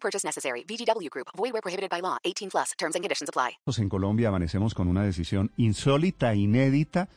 Purchase necessary. VGW Group. Void where prohibited by law. 18 plus. Terms and conditions apply. En Colombia amanecemos con una decisión insólita, inédita,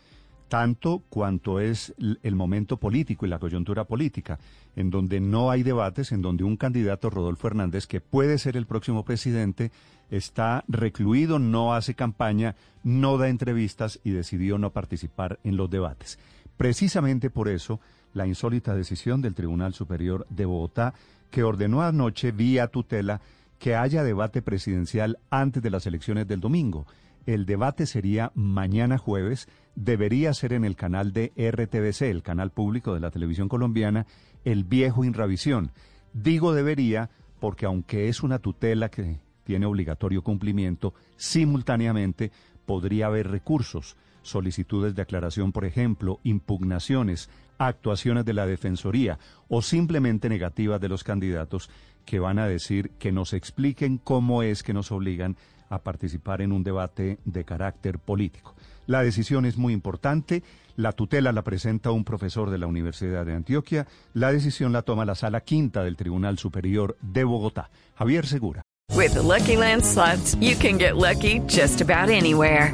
tanto cuanto es el momento político y la coyuntura política, en donde no hay debates, en donde un candidato, Rodolfo Hernández, que puede ser el próximo presidente, está recluido, no hace campaña, no da entrevistas y decidió no participar en los debates. Precisamente por eso, la insólita decisión del Tribunal Superior de Bogotá, que ordenó anoche vía tutela que haya debate presidencial antes de las elecciones del domingo. El debate sería mañana jueves, debería ser en el canal de RTBC, el canal público de la televisión colombiana, el viejo Inravisión. Digo debería porque aunque es una tutela que tiene obligatorio cumplimiento, simultáneamente podría haber recursos, solicitudes de aclaración, por ejemplo, impugnaciones, actuaciones de la Defensoría o simplemente negativas de los candidatos que van a decir que nos expliquen cómo es que nos obligan a participar en un debate de carácter político. La decisión es muy importante, la tutela la presenta un profesor de la Universidad de Antioquia, la decisión la toma la sala quinta del Tribunal Superior de Bogotá. Javier Segura. With the Lucky Land you can get lucky just about anywhere.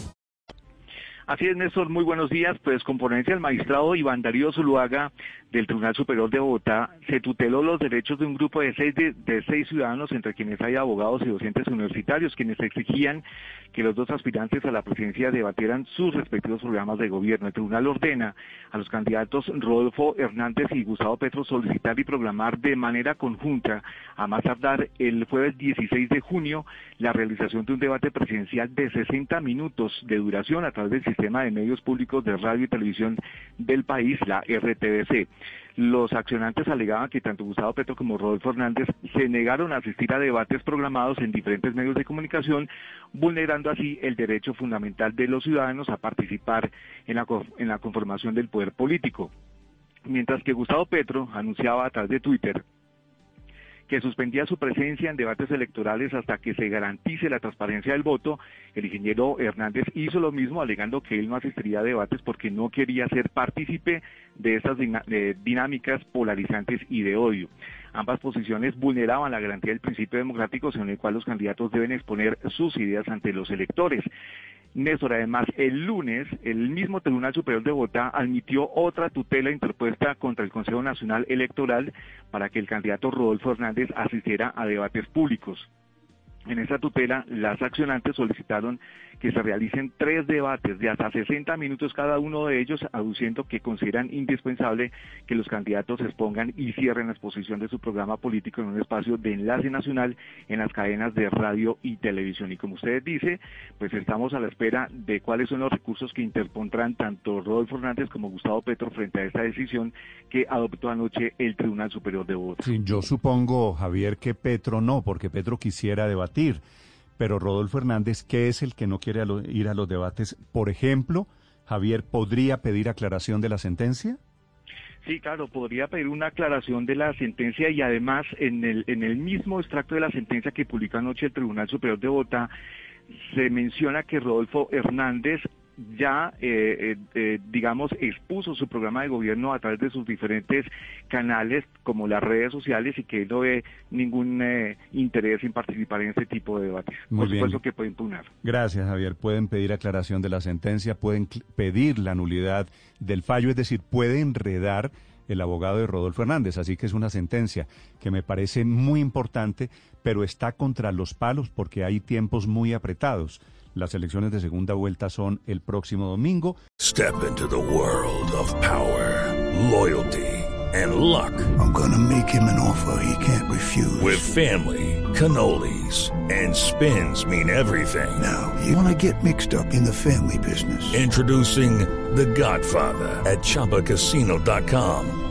Así es, Néstor, muy buenos días. Pues con ponencia del magistrado Iván Darío Zuluaga del Tribunal Superior de Bogotá, se tuteló los derechos de un grupo de seis, de, de seis ciudadanos, entre quienes hay abogados y docentes universitarios, quienes exigían que los dos aspirantes a la presidencia debatieran sus respectivos programas de gobierno. El tribunal ordena a los candidatos Rodolfo Hernández y Gustavo Petro solicitar y programar de manera conjunta, a más tardar el jueves 16 de junio, la realización de un debate presidencial de 60 minutos de duración a través del sistema de medios públicos de radio y televisión del país, la RTBC. Los accionantes alegaban que tanto Gustavo Petro como Rodolfo Hernández se negaron a asistir a debates programados en diferentes medios de comunicación, vulnerando así el derecho fundamental de los ciudadanos a participar en la, en la conformación del poder político. Mientras que Gustavo Petro anunciaba a través de Twitter que suspendía su presencia en debates electorales hasta que se garantice la transparencia del voto, el ingeniero Hernández hizo lo mismo alegando que él no asistiría a debates porque no quería ser partícipe de estas dinámicas polarizantes y de odio. Ambas posiciones vulneraban la garantía del principio democrático según el cual los candidatos deben exponer sus ideas ante los electores. Néstor, además, el lunes, el mismo Tribunal Superior de Bogotá admitió otra tutela interpuesta contra el Consejo Nacional Electoral para que el candidato Rodolfo Hernández asistiera a debates públicos. En esta tutela, las accionantes solicitaron que se realicen tres debates de hasta 60 minutos cada uno de ellos, aduciendo que consideran indispensable que los candidatos expongan y cierren la exposición de su programa político en un espacio de enlace nacional en las cadenas de radio y televisión. Y como usted dice, pues estamos a la espera de cuáles son los recursos que interpondrán tanto Rodolfo Hernández como Gustavo Petro frente a esta decisión que adoptó anoche el Tribunal Superior de Bogotá. Yo supongo, Javier, que Petro no, porque Petro quisiera debatir. Pero Rodolfo Hernández, ¿qué es el que no quiere ir a los debates? Por ejemplo, Javier, ¿podría pedir aclaración de la sentencia? Sí, claro, podría pedir una aclaración de la sentencia y además en el, en el mismo extracto de la sentencia que publicó anoche el Tribunal Superior de Bogotá, se menciona que Rodolfo Hernández ya, eh, eh, eh, digamos, expuso su programa de gobierno a través de sus diferentes canales como las redes sociales y que no ve ningún eh, interés en participar en este tipo de debates. Muy Por bien. supuesto que puede impugnar. Gracias, Javier. Pueden pedir aclaración de la sentencia, pueden pedir la nulidad del fallo, es decir, puede enredar el abogado de Rodolfo Hernández. Así que es una sentencia que me parece muy importante, pero está contra los palos porque hay tiempos muy apretados. Las elecciones de segunda vuelta son el próximo domingo. Step into the world of power, loyalty, and luck. I'm gonna make him an offer he can't refuse. With family, cannolis, and spins mean everything. Now, you wanna get mixed up in the family business. Introducing The Godfather at ChumbaCasino.com.